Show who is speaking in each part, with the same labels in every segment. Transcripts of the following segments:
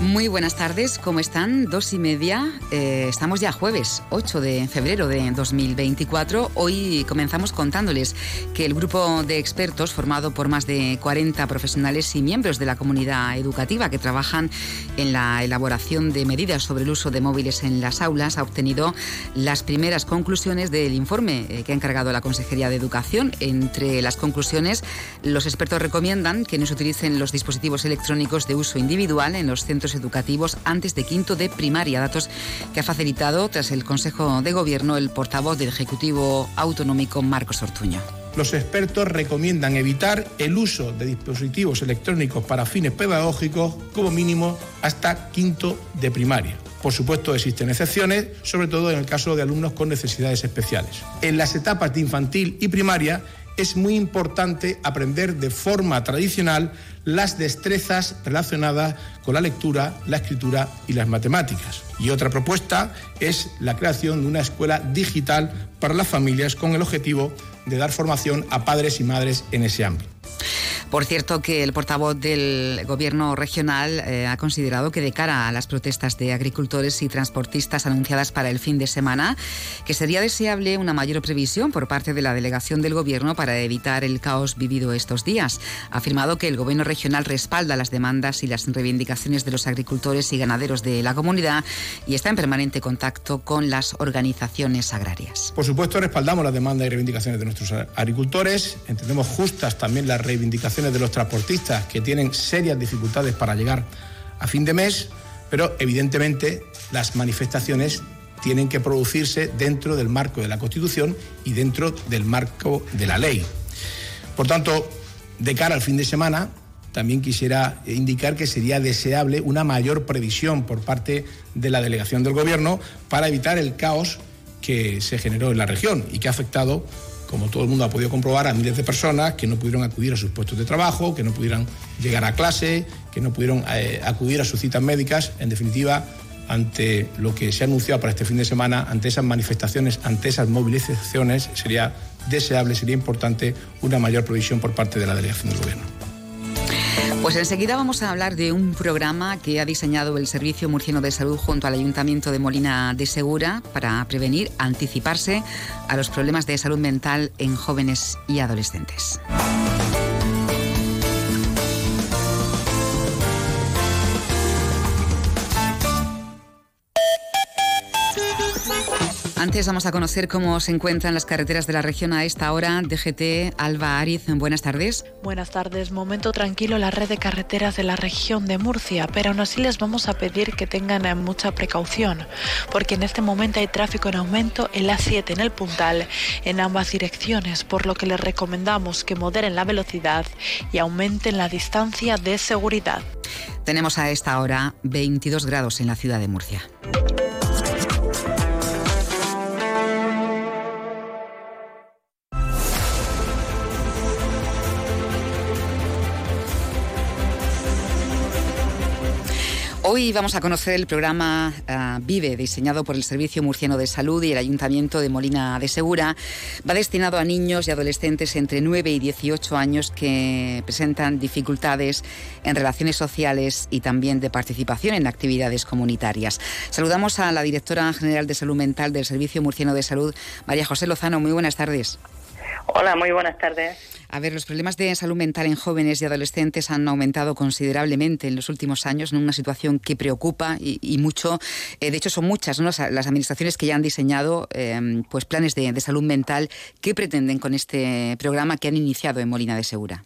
Speaker 1: Muy buenas tardes, ¿cómo están? Dos y media. Eh, estamos ya jueves 8 de febrero de 2024. Hoy comenzamos contándoles que el grupo de expertos, formado por más de 40 profesionales y miembros de la comunidad educativa que trabajan en la elaboración de medidas sobre el uso de móviles en las aulas, ha obtenido las primeras conclusiones del informe eh, que ha encargado la Consejería de Educación. Entre las conclusiones, los expertos recomiendan que no se utilicen los dispositivos electrónicos de uso individual en los centros educativos antes de quinto de primaria, datos que ha facilitado tras el Consejo de Gobierno el portavoz del Ejecutivo Autonómico Marcos Ortuño.
Speaker 2: Los expertos recomiendan evitar el uso de dispositivos electrónicos para fines pedagógicos como mínimo hasta quinto de primaria. Por supuesto, existen excepciones, sobre todo en el caso de alumnos con necesidades especiales. En las etapas de infantil y primaria es muy importante aprender de forma tradicional las destrezas relacionadas con la lectura, la escritura y las matemáticas. Y otra propuesta es la creación de una escuela digital para las familias con el objetivo de dar formación a padres y madres en ese ámbito.
Speaker 1: Por cierto, que el portavoz del Gobierno regional eh, ha considerado que de cara a las protestas de agricultores y transportistas anunciadas para el fin de semana, que sería deseable una mayor previsión por parte de la delegación del Gobierno para evitar el caos vivido estos días. Ha afirmado que el Gobierno regional respalda las demandas y las reivindicaciones de los agricultores y ganaderos de la comunidad y está en permanente contacto con las organizaciones agrarias.
Speaker 2: Por supuesto, respaldamos las demandas y reivindicaciones de nuestros agricultores. Entendemos justas también las reivindicaciones de los transportistas que tienen serias dificultades para llegar a fin de mes, pero evidentemente las manifestaciones tienen que producirse dentro del marco de la Constitución y dentro del marco de la ley. Por tanto, de cara al fin de semana, también quisiera indicar que sería deseable una mayor previsión por parte de la delegación del Gobierno para evitar el caos que se generó en la región y que ha afectado como todo el mundo ha podido comprobar, a miles de personas que no pudieron acudir a sus puestos de trabajo, que no pudieron llegar a clase, que no pudieron eh, acudir a sus citas médicas. En definitiva, ante lo que se ha anunciado para este fin de semana, ante esas manifestaciones, ante esas movilizaciones, sería deseable, sería importante una mayor provisión por parte de la delegación del Gobierno.
Speaker 1: Pues enseguida vamos a hablar de un programa que ha diseñado el Servicio Murciano de Salud junto al Ayuntamiento de Molina de Segura para prevenir, anticiparse a los problemas de salud mental en jóvenes y adolescentes. Antes vamos a conocer cómo se encuentran las carreteras de la región a esta hora. DGT, Alba Ariz, buenas tardes.
Speaker 3: Buenas tardes. Momento tranquilo la red de carreteras de la región de Murcia, pero aún así les vamos a pedir que tengan eh, mucha precaución, porque en este momento hay tráfico en aumento en la 7 en el Puntal en ambas direcciones, por lo que les recomendamos que moderen la velocidad y aumenten la distancia de seguridad.
Speaker 1: Tenemos a esta hora 22 grados en la ciudad de Murcia. Hoy vamos a conocer el programa ah, Vive, diseñado por el Servicio Murciano de Salud y el Ayuntamiento de Molina de Segura. Va destinado a niños y adolescentes entre 9 y 18 años que presentan dificultades en relaciones sociales y también de participación en actividades comunitarias. Saludamos a la directora general de Salud Mental del Servicio Murciano de Salud, María José Lozano. Muy buenas tardes.
Speaker 4: Hola, muy buenas tardes.
Speaker 1: A ver, los problemas de salud mental en jóvenes y adolescentes han aumentado considerablemente en los últimos años, en una situación que preocupa y, mucho. Eh, de hecho, son muchas las administraciones que ya han diseñado em, pues planes de, salud mental. ¿Qué pretenden con este programa que han iniciado en Molina de Segura?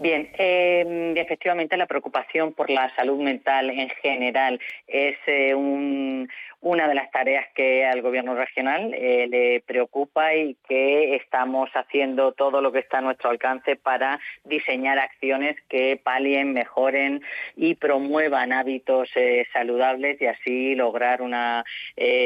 Speaker 4: Bien, em, efectivamente la preocupación por la salud mental en general es eh, un, una de las tareas que al Gobierno regional eh, le preocupa y que estamos haciendo todo lo que está a nuestro alcance para diseñar acciones que palien, mejoren y promuevan hábitos eh, saludables y así lograr una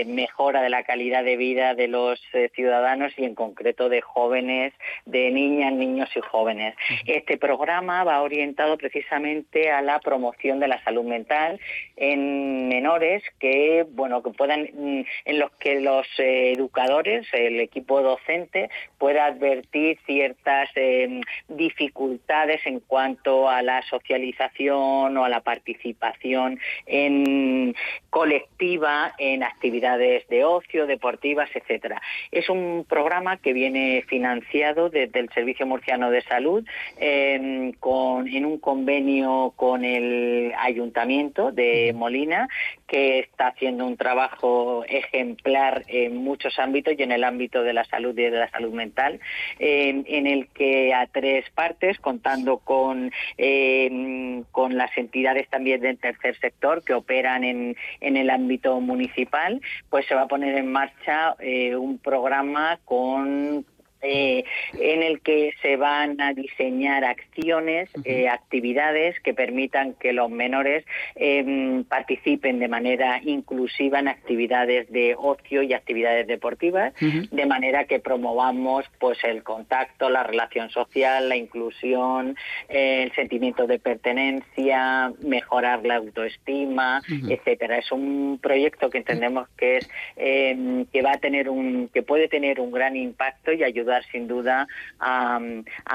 Speaker 4: mejora de la calidad de vida de los ciudadanos y en concreto de jóvenes, de niñas, niños y jóvenes. Este programa programa va orientado precisamente a la promoción de la salud mental en menores que, bueno, que puedan, mm, en los que los eh, educadores, el equipo docente, pueda advertir ciertas em, dificultades en cuanto a la socialización o a la participación en colectiva en actividades de ocio, deportivas, etcétera. Es un programa que viene financiado desde el Servicio Murciano de Salud em, con, en un convenio con el Ayuntamiento de Molina, que está haciendo un trabajo ejemplar en muchos ámbitos y en el ámbito de la salud y de la salud mental, en el que a tres partes, contando con, em, con las entidades también del tercer sector que operan en, en el ámbito municipal, pues se va a poner en marcha eh, un programa con eh, en el que se van a diseñar acciones, eh, actividades que permitan que los menores em, participen de manera inclusiva en actividades de ocio y actividades deportivas, de manera que promovamos pues el contacto, la relación social, la inclusión, el sentimiento de pertenencia, mejorar la autoestima, etcétera. Es un proyecto que entendemos que es em, que va a tener un que puede tener un gran impacto y ayudar sin duda a,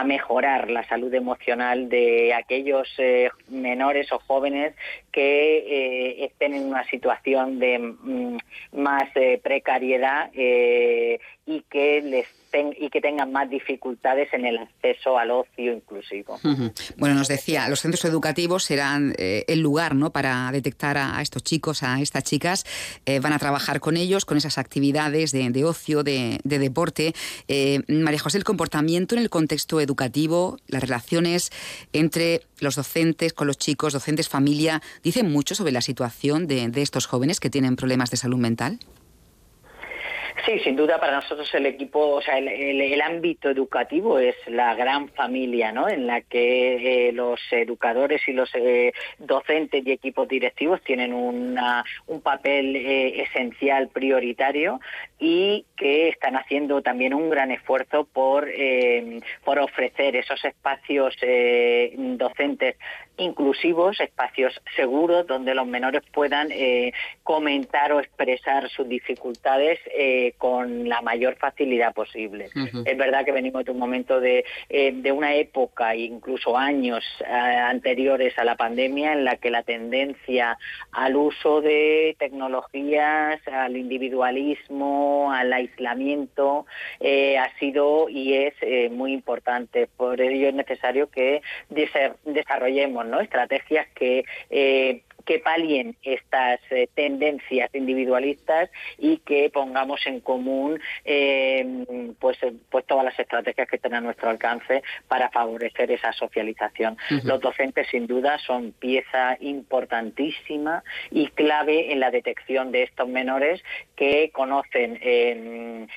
Speaker 4: mejorar la salud emocional de aquellos eh, menores o jóvenes que eh, estén en una situación de mm, más eh, precariedad y que les y que tengan más dificultades en el acceso al ocio inclusivo.
Speaker 1: Bueno, nos decía, los centros educativos serán eh, el lugar ¿no? para detectar a, estos chicos, a estas chicas. Eh, van a trabajar con ellos, con esas actividades de, ocio, de, deporte. Eh, María José, el comportamiento en el contexto educativo, las relaciones entre los docentes con los chicos, docentes, familia, dicen mucho sobre la situación de estos jóvenes que tienen problemas de salud mental.
Speaker 4: Sí, sin duda para nosotros el equipo, o sea, el, ámbito educativo es la gran familia, ¿no? En la que eh, los educadores y los eh, docentes y equipos directivos tienen una, un papel eh, esencial, prioritario y que están haciendo también un gran esfuerzo por, por ofrecer esos espacios docentes inclusivos, espacios seguros donde los menores puedan comentar o expresar sus dificultades con la mayor facilidad posible. Es verdad que venimos de un momento de, eh, de una época, incluso años eh, anteriores a la pandemia, en la que la tendencia al uso de tecnologías, al individualismo, al aislamiento, eh, ha sido y es muy importante. Por ello es necesario que desarrollemos estrategias que que palien estas eh, tendencias individualistas y que pongamos en común eh, pues, eh, pues todas las estrategias que estén a nuestro alcance para favorecer esa socialización. Los docentes sin duda son pieza importantísima y clave en la detección de estos menores que conocen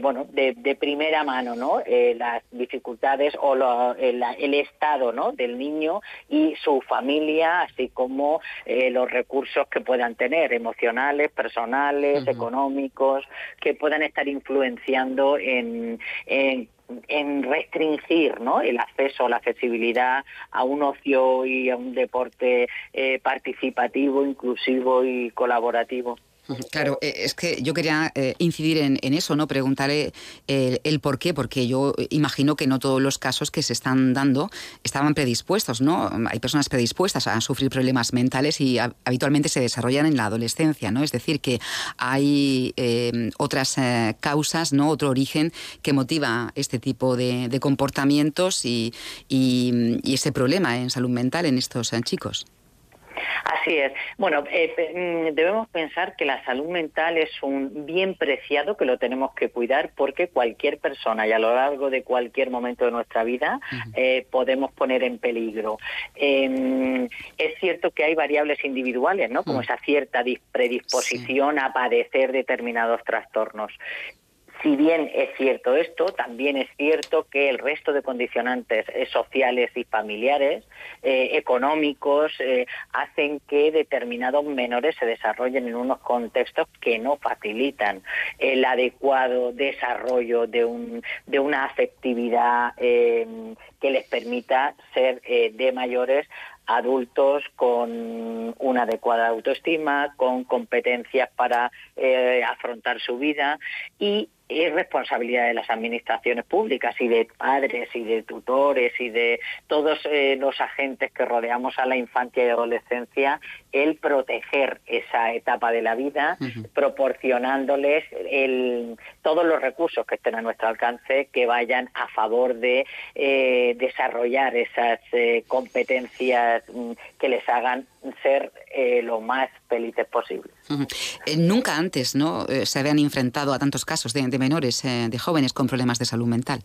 Speaker 4: bueno de, primera mano ¿no? las dificultades o el, estado ¿no? del niño y su familia así como eh, los recursos que puedan tener, emocionales, personales, económicos, que puedan estar influenciando en, restringir ¿no? el acceso, la accesibilidad a un ocio y a un deporte eh, participativo, inclusivo y colaborativo.
Speaker 1: Claro, eh, es que yo quería eh, incidir en, eso, ¿no? Preguntarle eh, el, por qué, porque yo imagino que no todos los casos que se están dando estaban predispuestos, ¿no? Hay personas predispuestas a sufrir problemas mentales y habitualmente se desarrollan en la adolescencia, ¿no? Es decir, que hay otras causas, ¿no? Otro origen que motiva este tipo de, comportamientos y, ese problema en salud mental en estos chicos.
Speaker 4: Así es. Bueno, eh, mm, debemos pensar que la salud mental es un bien preciado que lo tenemos que cuidar porque cualquier persona y a lo largo de cualquier momento de nuestra vida eh, podemos poner en peligro. Em, es cierto que hay variables individuales, ¿no? Como esa cierta predisposición a padecer determinados trastornos si bien es cierto esto, también es cierto que el resto de condicionantes eh, sociales y familiares, eh, económicos, eh, hacen que determinados menores se desarrollen en unos contextos que no facilitan el adecuado desarrollo de, un, de una afectividad que les permita ser de mayores adultos con una adecuada autoestima, con competencias para afrontar su vida y es responsabilidad de las administraciones públicas y de padres y de tutores y de todos eh, los agentes que rodeamos a la infancia y adolescencia el proteger esa etapa de la vida, proporcionándoles el, todos los recursos que estén a nuestro alcance que vayan a favor de eh, desarrollar esas eh, competencias mm, que les hagan ser lo más felices posible.
Speaker 1: nunca antes ¿no? se habían enfrentado a tantos casos de menores, eh, de jóvenes con problemas de salud mental.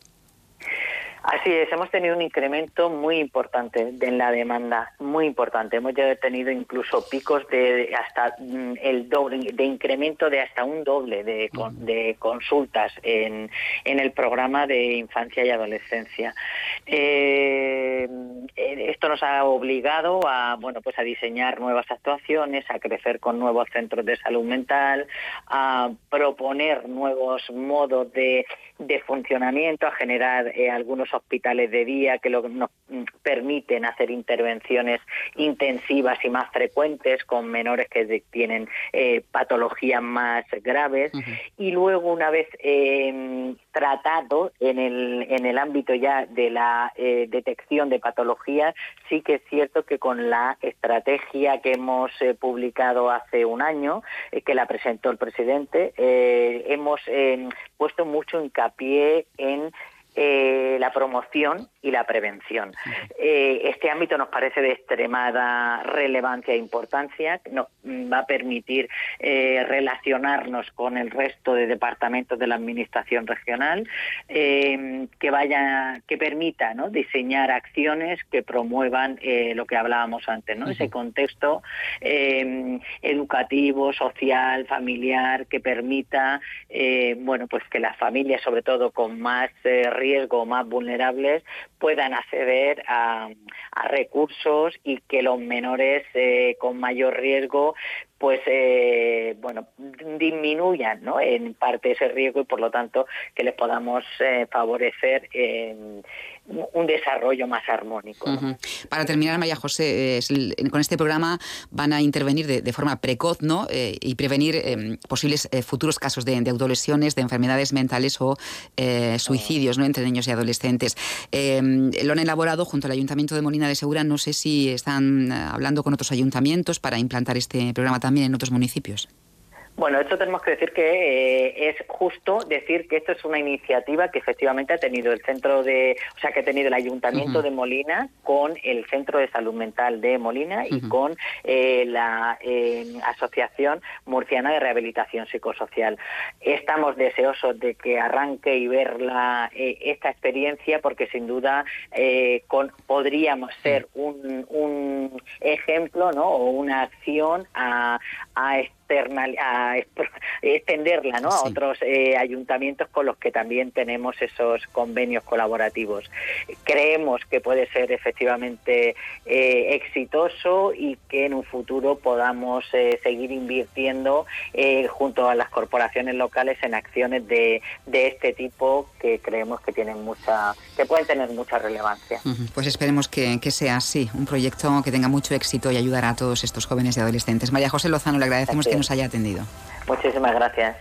Speaker 4: Así es, hemos tenido un incremento muy importante en la demanda, muy importante. Hemos ya tenido incluso picos de hasta mm, el doble, de incremento de hasta un doble de, de consultas en, en, el programa de infancia y adolescencia. Eh, esto nos ha obligado a, bueno, pues a diseñar nuevas actuaciones, a crecer con nuevos centros de salud mental, a proponer nuevos modos de, de funcionamiento, a generar eh, algunos hospitales de día que nos permiten hacer intervenciones intensivas y más frecuentes con menores que tienen eh, patologías más graves. Y luego una vez em, tratado en el, en el ámbito ya de la eh, detección de patologías, sí que es cierto que con la estrategia que hemos eh, publicado hace un año, que la presentó el presidente, hemos em, puesto mucho hincapié en eh, la promoción y la prevención. Eh, este ámbito nos parece de extremada relevancia e importancia, nos va a permitir eh, relacionarnos con el resto de departamentos de la administración regional, que vaya, que permita ¿no? diseñar acciones que promuevan lo que hablábamos antes, ¿no? ese contexto educativo, social, familiar, que permita bueno pues que las familias, sobre todo con más riesgo, más vulnerables, puedan acceder a, recursos y que los menores eh, con mayor riesgo pues eh, bueno disminuyan ¿no? en parte ese riesgo y por lo tanto que les podamos eh, favorecer un desarrollo más armónico.
Speaker 1: Para terminar, María José, con este programa van a intervenir de, forma precoz ¿no? Eh, y prevenir em, posibles futuros casos de, autolesiones, de enfermedades mentales o suicidios ¿no? entre niños y adolescentes. Em, lo han elaborado junto al Ayuntamiento de Molina de Segura. No sé si están hablando con otros ayuntamientos para implantar este programa también en otros municipios.
Speaker 4: Bueno, esto tenemos que decir que eh, es justo decir que esto es una iniciativa que efectivamente ha tenido el centro de, o sea, que ha tenido el Ayuntamiento de Molina con el Centro de Salud Mental de Molina y con eh, la eh, Asociación Murciana de Rehabilitación Psicosocial. Estamos deseosos de que arranque y ver la, esta experiencia porque sin duda con, podríamos ser un, un ejemplo, ¿no? O una acción a, a a extenderla ¿no? a otros eh, ayuntamientos con los que también tenemos esos convenios colaborativos. Creemos que puede ser efectivamente eh, exitoso y que en un futuro podamos eh, seguir invirtiendo junto a las corporaciones locales en acciones de, de este tipo que creemos que tienen mucha que pueden tener mucha relevancia.
Speaker 1: Pues esperemos que, que sea así, un proyecto que tenga mucho éxito y ayudará a todos estos jóvenes y adolescentes. María José Lozano, le agradecemos que nos haya atendido.
Speaker 4: Muchísimas gracias.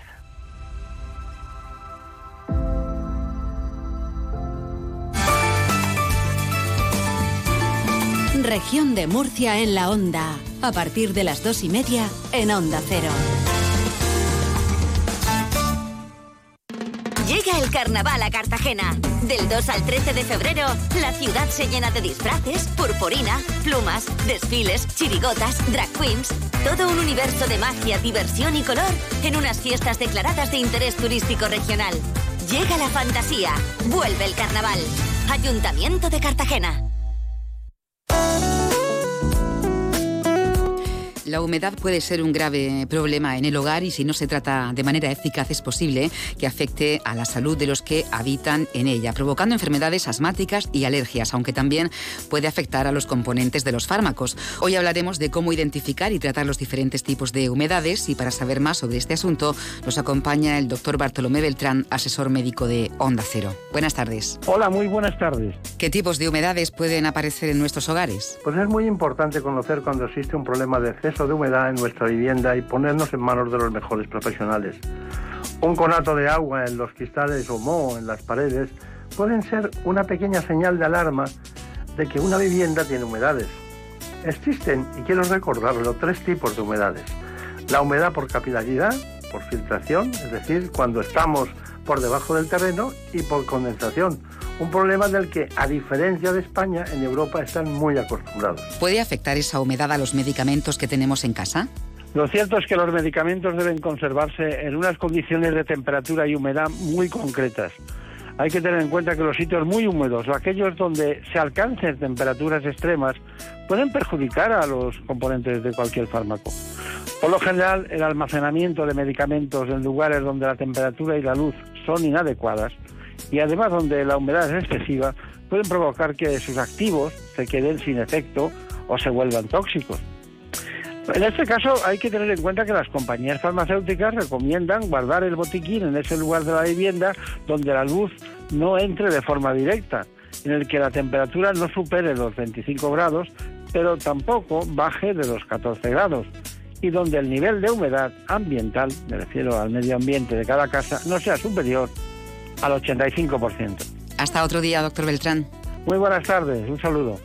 Speaker 5: Región de Murcia en la onda. A partir de las dos y media en Onda Cero.
Speaker 6: Llega el carnaval a Cartagena. Del 2 al 13 de febrero, la ciudad se llena de disfraces, purpurina, plumas, desfiles, chirigotas, drag queens. Todo un universo de magia, diversión y color en unas fiestas declaradas de interés turístico regional. Llega la fantasía. Vuelve el carnaval. Ayuntamiento de Cartagena.
Speaker 1: La humedad puede ser un grave problema en el hogar y si no se trata de manera eficaz es posible que afecte a la salud de los que habitan en ella, provocando enfermedades asmáticas y alergias, aunque también puede afectar a los componentes de los fármacos. Hoy hablaremos de cómo identificar y tratar los diferentes tipos de humedades y para saber más sobre este asunto nos acompaña el doctor Bartolomé Beltrán, asesor médico de Onda Cero. Buenas tardes.
Speaker 7: Hola, muy buenas tardes.
Speaker 1: ¿Qué tipos de humedades pueden aparecer en nuestros hogares?
Speaker 7: Pues es muy importante conocer cuando existe un problema de exceso de humedad en nuestra vivienda y ponernos en manos de los mejores profesionales. Un conato de agua en los cristales o moho en las paredes pueden ser una pequeña señal de alarma de que una vivienda tiene humedades. Existen, y quiero recordarlo, tres tipos de humedades. La humedad por capilaridad, por filtración, es decir, cuando estamos por debajo del terreno, y por condensación, un problema del que, a diferencia de España, en Europa están muy acostumbrados.
Speaker 1: ¿Puede afectar esa humedad a los medicamentos que tenemos en casa?
Speaker 7: Lo cierto es que los medicamentos deben conservarse en unas condiciones de temperatura y humedad muy concretas. Hay que tener en cuenta que los sitios muy húmedos o aquellos donde se alcancen temperaturas extremas pueden perjudicar a los componentes de cualquier fármaco. Por lo general, el almacenamiento de medicamentos en lugares donde la temperatura y la luz son inadecuadas y además donde la humedad es excesiva pueden provocar que sus activos se queden sin efecto o se vuelvan tóxicos. En este caso hay que tener en cuenta que las compañías farmacéuticas recomiendan guardar el botiquín en ese lugar de la vivienda donde la luz no entre de forma directa, en el que la temperatura no supere los 25 grados, pero tampoco baje de los 14 grados, y donde el nivel de humedad ambiental, me refiero al medio ambiente de cada casa, no sea superior al 85%.
Speaker 1: Hasta otro día, doctor Beltrán.
Speaker 7: Muy buenas tardes, un saludo.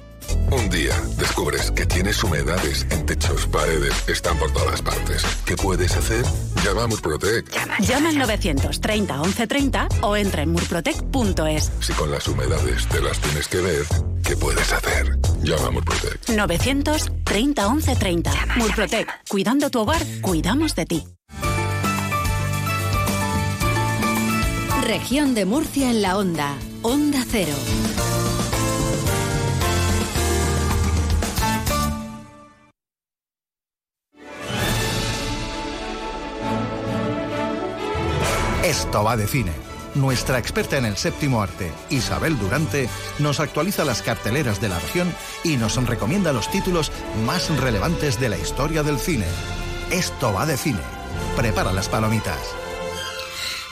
Speaker 8: Un día descubres que tienes humedades en techos, paredes, están por todas partes. ¿Qué puedes hacer? Llama a Murprotec.
Speaker 9: Llama al 930 1130 o entra en murprotec.es.
Speaker 8: Si con las humedades te las tienes que ver, ¿qué puedes hacer? Llama a Murprotec.
Speaker 9: 930 1130. Murprotec. Cuidando tu hogar, cuidamos de ti.
Speaker 5: Región de Murcia en la onda. Onda Cero.
Speaker 10: Esto va de cine. Nuestra experta en el séptimo arte, Isabel Durante, nos actualiza las carteleras de la región y nos recomienda los títulos más relevantes de la historia del cine. Esto va de cine. Prepara las palomitas.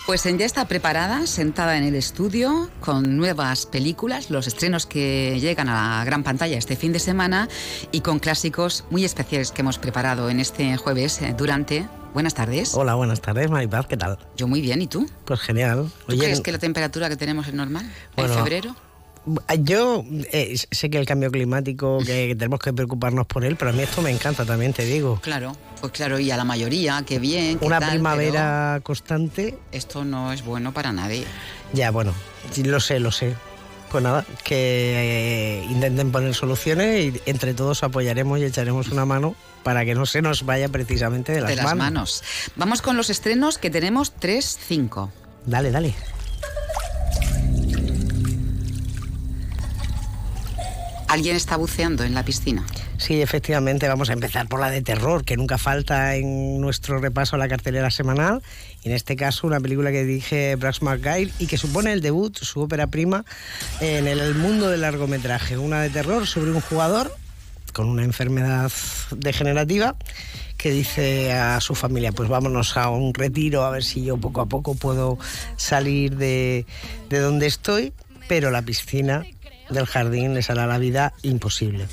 Speaker 1: Pues ya está preparada, sentada en el estudio, con nuevas películas, los estrenos que llegan a la gran pantalla este fin de semana y con clásicos muy especiales que hemos preparado en este jueves eh, durante. Buenas tardes.
Speaker 11: Hola, buenas tardes, Maripaz, ¿qué tal?
Speaker 1: Yo muy bien, ¿y tú?
Speaker 11: Pues genial.
Speaker 1: ¿Tú crees que la temperatura que tenemos es normal en febrero?
Speaker 11: Yo eh, sé que el cambio climático, que tenemos que preocuparnos por él, pero a mí esto me encanta también, te digo.
Speaker 1: Claro, pues claro, y a la mayoría, qué bien.
Speaker 11: Una primavera constante.
Speaker 1: Esto no es bueno para nadie.
Speaker 11: Ya, bueno, lo sé, lo sé. Pues nada, que eh, intenten poner soluciones y entre todos apoyaremos y echaremos una mano para que no se nos vaya precisamente de las,
Speaker 1: de las manos. Vamos con los estrenos que tenemos 3-5.
Speaker 11: Dale, dale.
Speaker 1: ¿Alguien está buceando en la piscina?
Speaker 11: Sí, efectivamente, vamos a empezar por la de terror, que nunca falta en nuestro repaso a la cartelera semanal. Y en este caso, una película que dirige Brax McGuire y que supone el debut, su ópera prima, en el mundo del largometraje. Una de terror sobre un jugador con una enfermedad degenerativa que dice a su familia, pues vámonos a un retiro a ver si yo poco a poco puedo salir de, de donde estoy, pero la piscina del jardín les hará la vida imposible.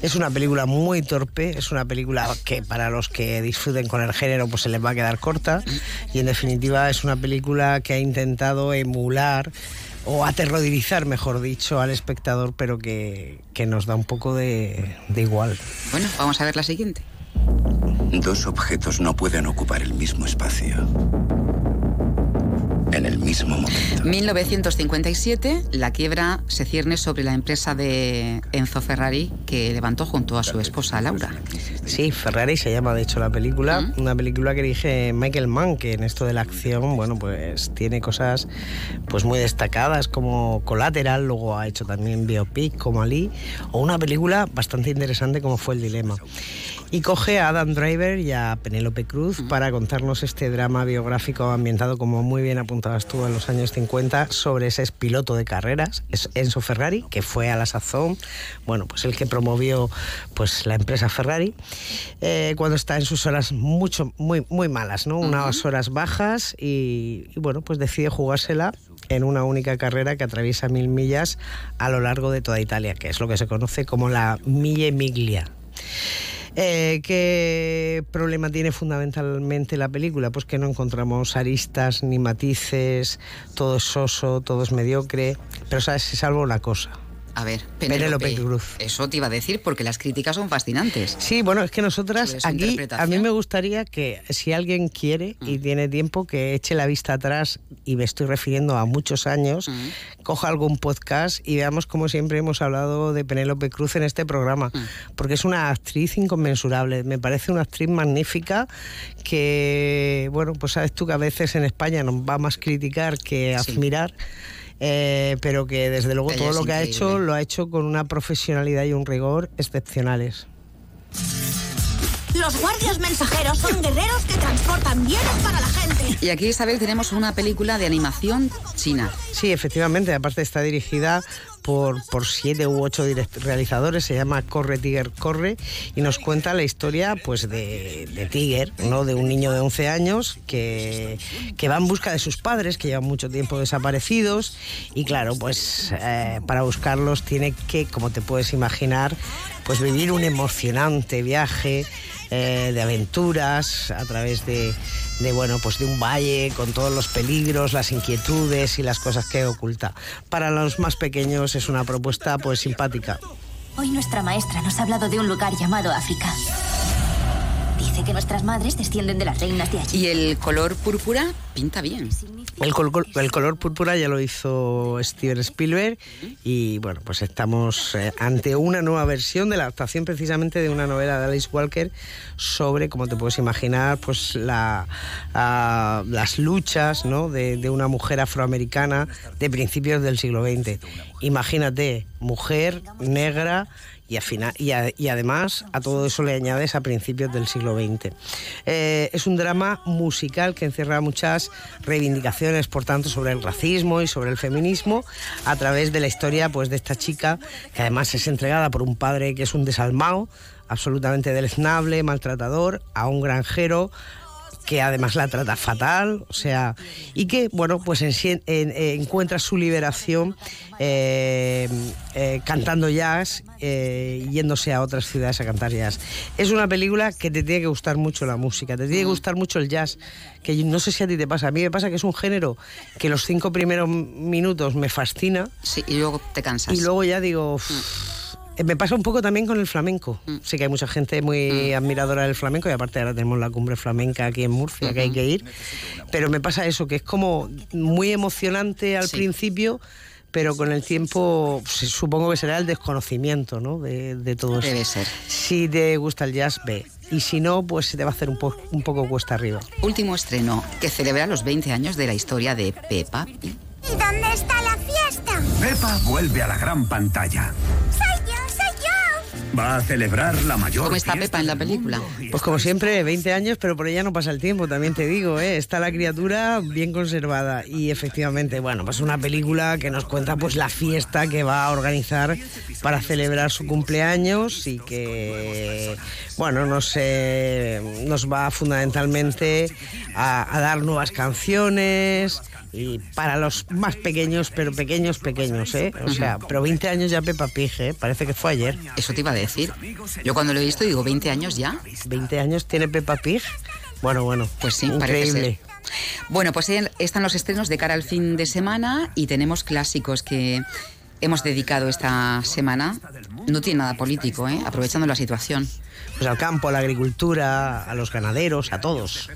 Speaker 11: Es una película muy torpe, es una película que para los que disfruten con el género pues se les va a quedar corta y en definitiva es una película que ha intentado emular o aterrorizar, mejor dicho, al espectador, pero que, que nos da un poco de, de igual.
Speaker 1: Bueno, vamos a ver la siguiente.
Speaker 12: Dos objetos no pueden ocupar el mismo espacio en el mismo momento.
Speaker 1: 1957, la quiebra se cierne sobre la empresa de Enzo Ferrari que levantó junto a su esposa Laura.
Speaker 11: Sí, Ferrari se llama de hecho la película, una película que dirige Michael Mann, que en esto de la acción, bueno, pues tiene cosas pues muy destacadas como Collateral, luego ha hecho también biopic como Ali, o una película bastante interesante como fue El Dilema. Y coge a Adam Driver y a Penélope Cruz para contarnos este drama biográfico ambientado, como muy bien apuntabas tú, en los años 50, sobre ese piloto de carreras, Enzo Ferrari, que fue a la sazón, bueno, pues el que promovió pues la empresa Ferrari, eh, cuando está en sus horas mucho, muy, muy malas, ¿no? Unas horas bajas y, y bueno, pues decide jugársela en una única carrera que atraviesa mil millas a lo largo de toda Italia, que es lo que se conoce como la Mille Miglia. Eh, ¿Qué problema tiene fundamentalmente la película? Pues que no encontramos aristas ni matices, todo es soso, todo es mediocre, pero sabes, se salva una cosa,
Speaker 1: A ver,
Speaker 11: Penélope
Speaker 1: Penélope
Speaker 11: Cruz.
Speaker 1: Eso te iba a decir porque las críticas son fascinantes.
Speaker 11: Sí, bueno, es que nosotras aquí, a mí me gustaría que si alguien quiere y tiene tiempo, que eche la vista atrás, y me estoy refiriendo a muchos años, coja algún podcast y veamos como siempre hemos hablado de Penélope Cruz en este programa, porque es una actriz inconmensurable, me parece una actriz magnífica que, bueno, pues sabes tú que a veces en España nos va más criticar que admirar. Eh, pero que desde luego
Speaker 1: Ella
Speaker 11: todo lo que ha hecho lo ha hecho con una profesionalidad y un rigor excepcionales.
Speaker 13: Los guardias mensajeros son guerreros que transportan bienes para la gente.
Speaker 1: Y aquí, Isabel, tenemos una película de animación china.
Speaker 11: Sí, efectivamente, aparte está dirigida por, por siete u ocho realizadores, se llama Corre Tiger Corre y nos cuenta la historia pues de, de Tiger, ¿no? de un niño de 11 años que, que va en busca de sus padres que llevan mucho tiempo desaparecidos y claro, pues eh, para buscarlos tiene que, como te puedes imaginar, pues vivir un emocionante viaje eh, de aventuras a través de, de, bueno pues de un valle con todos los peligros, las inquietudes y las cosas que oculta. Para los más pequeños es una propuesta pues simpática.
Speaker 13: Hoy nuestra maestra nos ha hablado de un lugar llamado África. Que nuestras madres descienden de las reinas de allí.
Speaker 1: Y el color púrpura pinta bien.
Speaker 11: El, col- col- el color púrpura ya lo hizo Steven Spielberg y bueno, pues estamos eh, ante una nueva versión de la adaptación precisamente de una novela de Alice Walker sobre, como te puedes imaginar, pues la, ah, las luchas ¿no? de, de una mujer afroamericana de principios del siglo XX. Imagínate, mujer negra y, a fina- y, a- y además a todo eso le añades a principios del siglo XX. Eh, es un drama musical que encierra muchas reivindicaciones, por tanto, sobre el racismo y sobre el feminismo a través de la historia pues, de esta chica que además es entregada por un padre que es un desalmado, absolutamente deleznable, maltratador, a un granjero que además la trata fatal, o sea, y que, bueno, pues en en- eh, encuentra su liberación eh, eh, cantando jazz, eh, yéndose a otras ciudades a cantar jazz. Es una película que te tiene que gustar mucho la música, te tiene que gustar mucho el jazz, que no sé si a ti te pasa, a mí me pasa que es un género que los cinco primeros minutos me fascina.
Speaker 1: Sí, y luego te cansas.
Speaker 11: Y luego ya digo... "Uf". Eh, Me pasa un poco también con el flamenco. Sé que hay mucha gente muy admiradora del flamenco y aparte ahora tenemos la cumbre flamenca aquí en Murcia que hay que ir. Pero me pasa eso, que es como muy emocionante al principio, pero con el tiempo pues, supongo que será el desconocimiento ¿no? de, de todo eso.
Speaker 1: Debe ser.
Speaker 11: Si te gusta el jazz, ve. Y si no, pues se te va a hacer un, po- un poco cuesta arriba.
Speaker 1: Último estreno que celebra los 20 años de la historia de Peppa.
Speaker 13: ¿Y dónde está la fiesta?
Speaker 14: Pepa vuelve a la gran pantalla. Va a celebrar la mayor.
Speaker 1: ¿Cómo está Peppa en la película?
Speaker 11: Pues como siempre, 20 años, pero por ella no pasa el tiempo, también te digo, ¿eh? está la criatura bien conservada y efectivamente, bueno, pues una película que nos cuenta pues la fiesta que va a organizar para celebrar su cumpleaños y que, bueno, nos, eh, nos va fundamentalmente a, a dar nuevas canciones y para los más pequeños, pero pequeños, pequeños, ¿eh? O sea, pero 20 años ya Peppa Pig, ¿eh? Parece que fue ayer.
Speaker 1: Eso te iba a decir. Yo cuando lo he visto digo, ¿20 años ya?
Speaker 11: 20 años tiene Peppa Pig. Bueno, bueno.
Speaker 1: Pues sí, parece
Speaker 11: increíble.
Speaker 1: ser. Bueno, pues están los estrenos de cara al fin de semana y tenemos clásicos que hemos dedicado esta semana. No tiene nada político, ¿eh? aprovechando la situación.
Speaker 11: Pues al campo, a la agricultura, a los ganaderos, a todos.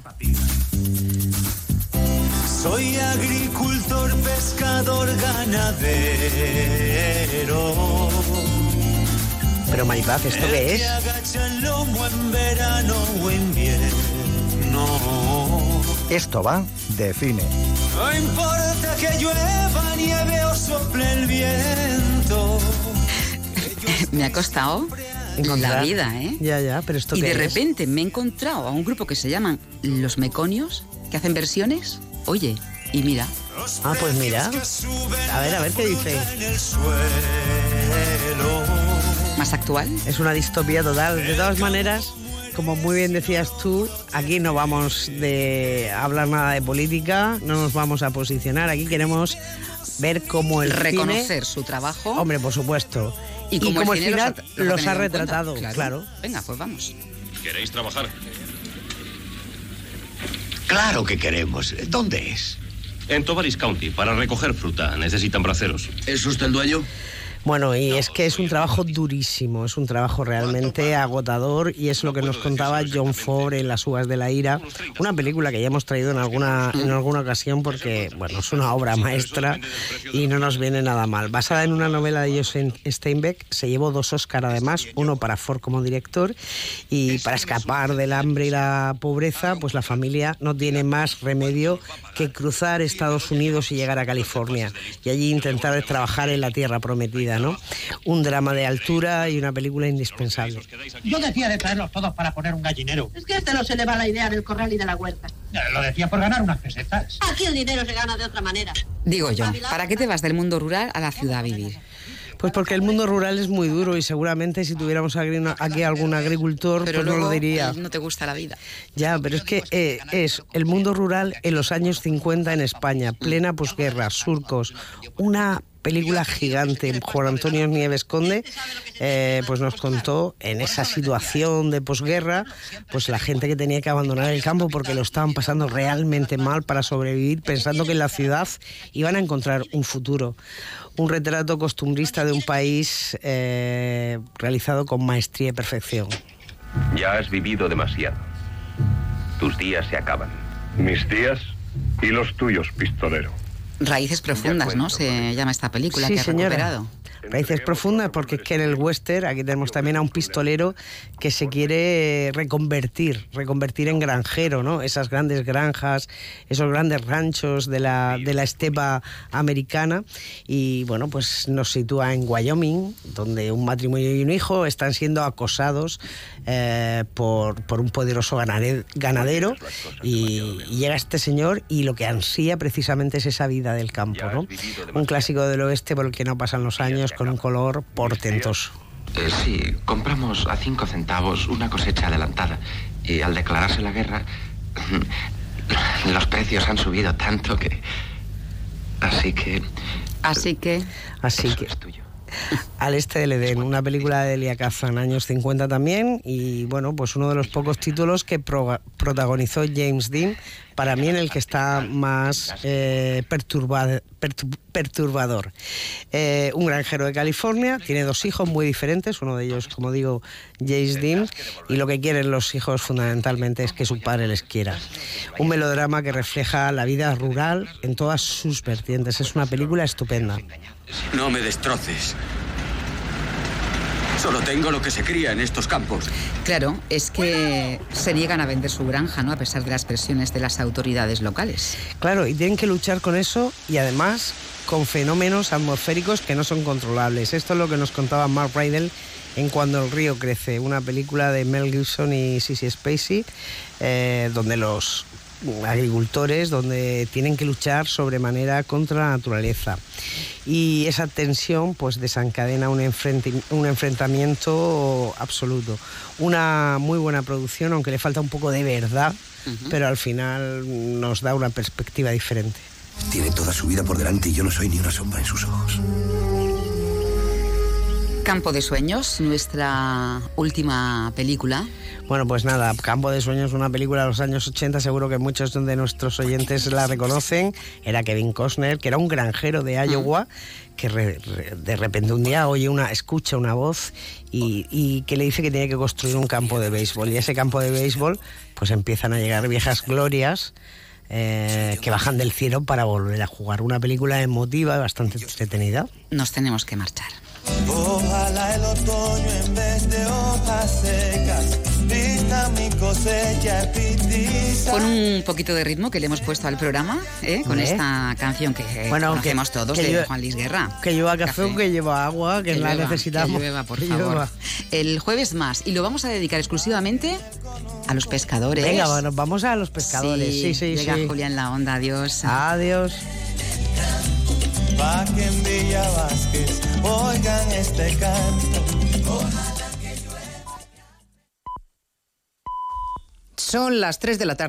Speaker 15: Soy agricultor, pescador, ganadero.
Speaker 11: Pero Maripaz, ¿esto
Speaker 15: El
Speaker 11: qué
Speaker 15: que
Speaker 11: es?
Speaker 15: agacha el lomo en verano o invierno.
Speaker 10: Esto va de cine.
Speaker 15: No importa que llueva, nieve o sople el viento.
Speaker 1: Me ha costado
Speaker 11: encontrar.
Speaker 1: La vida, ¿eh?
Speaker 11: Ya, ya, pero esto
Speaker 1: Y
Speaker 11: qué
Speaker 1: de
Speaker 11: es?
Speaker 1: repente me he encontrado a un grupo que se llaman Los Meconios, que hacen versiones. Oye, y mira.
Speaker 11: Ah, pues mira. A ver, a ver qué dice.
Speaker 1: ¿Más actual?
Speaker 11: Es una distopía total. De todas maneras, como muy bien decías tú, aquí no vamos de hablar nada de política, no nos vamos a posicionar. Aquí queremos ver cómo el
Speaker 1: Reconocer
Speaker 11: cine-
Speaker 1: su trabajo.
Speaker 11: Hombre, por supuesto.
Speaker 1: Y como el
Speaker 11: como el
Speaker 1: cine los
Speaker 11: final
Speaker 1: ha- los ha
Speaker 11: los ha
Speaker 1: tenido en cuenta,
Speaker 11: retratado,
Speaker 1: claro.
Speaker 11: claro.
Speaker 1: Venga, pues vamos.
Speaker 16: ¿Queréis trabajar?
Speaker 17: Claro que queremos. ¿Dónde es?
Speaker 16: En Tovaris County, para recoger fruta. Necesitan braceros.
Speaker 17: ¿Es usted el dueño?
Speaker 11: Bueno, y es que es un trabajo durísimo, es un trabajo realmente agotador y es lo que nos contaba John Ford en Las uvas de la ira, una película que ya hemos traído en alguna, en alguna ocasión porque, bueno, es una obra maestra y no nos viene nada mal. Basada en una novela de Joseph Steinbeck, se llevó dos Oscar además, uno para Ford como director y para escapar del hambre y la pobreza, pues la familia no tiene más remedio que cruzar Estados Unidos y llegar a California y allí intentar trabajar en la tierra prometida, ¿no? Un drama de altura y una película indispensable.
Speaker 18: Yo decía de traerlos todos para poner un gallinero.
Speaker 19: Es que a este no se le va la idea del corral y de la huerta.
Speaker 18: Lo decía por ganar unas pesetas.
Speaker 19: Aquí el dinero se gana de otra manera.
Speaker 1: Digo yo, ¿para qué te vas del mundo rural a la ciudad a vivir?
Speaker 11: Pues porque el mundo rural es muy duro y seguramente si tuviéramos aquí algún agricultor,
Speaker 1: Pero
Speaker 11: pues no lo diría.
Speaker 1: no te gusta la vida.
Speaker 11: Ya, pero es que eh, es el mundo rural en los años 50 en España, plena posguerra, surcos, una película gigante. Juan Antonio Nieves Conde eh, pues nos contó en esa situación de posguerra, pues la gente que tenía que abandonar el campo porque lo estaban pasando realmente mal para sobrevivir, pensando que en la ciudad iban a encontrar un futuro. Un retrato costumbrista de un país eh, realizado con maestría y perfección.
Speaker 20: Ya has vivido demasiado. Tus días se acaban.
Speaker 21: Mis días y los tuyos, pistolero.
Speaker 1: Raíces profundas, ¿no? Se llama esta película
Speaker 11: Sí,
Speaker 1: que ha
Speaker 11: señora.
Speaker 1: recuperado.
Speaker 11: Raíces profundas, porque es que en el western aquí tenemos también a un pistolero que se quiere reconvertir, reconvertir en granjero, ¿no? Esas grandes granjas, esos grandes ranchos de la, de la estepa americana. Y bueno, pues nos sitúa en Wyoming, donde un matrimonio y un hijo están siendo acosados eh, por, por un poderoso ganadero. Y, y llega este señor y lo que ansía precisamente es esa vida del campo, ¿no? Un clásico del oeste por el que no pasan los años con un color portentoso.
Speaker 22: Eh, sí, compramos a cinco centavos una cosecha adelantada y al declararse la guerra los precios han subido tanto que... Así que...
Speaker 1: Así que...
Speaker 11: Así que... Al este del Edén, una película de Elia Kazan, años 50 también, y bueno, pues uno de los pocos títulos que pro- protagonizó James Dean, para mí en el que está más eh, perturba- pertu- perturbador. Eh, un granjero de California, tiene dos hijos muy diferentes, uno de ellos, como digo, James Dean, y lo que quieren los hijos fundamentalmente es que su padre les quiera. Un melodrama que refleja la vida rural en todas sus vertientes. Es una película estupenda.
Speaker 12: No me destroces. Solo tengo lo que se cría en estos campos.
Speaker 1: Claro, es que se niegan a vender su granja, ¿no? A pesar de las presiones de las autoridades locales.
Speaker 11: Claro, y tienen que luchar con eso y además con fenómenos atmosféricos que no son controlables. Esto es lo que nos contaba Mark Rydell en Cuando el río crece, una película de Mel Gibson y Sissy Spacey, eh, donde los agricultores donde tienen que luchar sobremanera contra la naturaleza. Y esa tensión pues desencadena un, enfrentamiento absoluto. Una muy buena producción aunque le falta un poco de verdad pero al final nos da una perspectiva diferente.
Speaker 12: Tiene toda su vida por delante y yo no soy ni una sombra en sus ojos.
Speaker 1: Campo de Sueños, nuestra última película.
Speaker 11: Bueno, pues nada, Campo de Sueños, una película de los años 80, seguro que muchos de nuestros oyentes la reconocen. Era Kevin Costner, que era un granjero de Iowa, que re- re- de repente un día oye una, escucha una voz y, y que le dice que tiene que construir un campo de béisbol. Y ese campo de béisbol, pues empiezan a llegar viejas glorias. eh, que bajan del cielo para volver a jugar. Una película emotiva y bastante entretenida.
Speaker 1: Nos tenemos que marchar.
Speaker 15: Ojalá el otoño en vez de hojas secas vista mi cosecha.
Speaker 23: ella pitiza.
Speaker 1: Con un poquito de ritmo que le hemos puesto al programa, ¿eh? con
Speaker 11: ¿Eh?
Speaker 1: esta canción que
Speaker 11: Bueno,
Speaker 1: conocemos
Speaker 11: que-
Speaker 1: todos
Speaker 11: que
Speaker 1: de Juan Luis Guerra.
Speaker 11: Que lleva café, o que lleva agua, que, la
Speaker 1: llueva,
Speaker 11: necesitamos.
Speaker 1: que llueva, por
Speaker 11: Que
Speaker 1: favor. El jueves más. Y lo vamos a dedicar exclusivamente a los pescadores.
Speaker 11: Venga, bueno, vamos a los pescadores. Sí, sí,
Speaker 1: llega
Speaker 11: sí.
Speaker 1: Julián La Onda, adiós.
Speaker 11: Adiós.
Speaker 23: Pa' que en Villa Vázquez oigan este canto.
Speaker 24: Son las 3 de la tarde.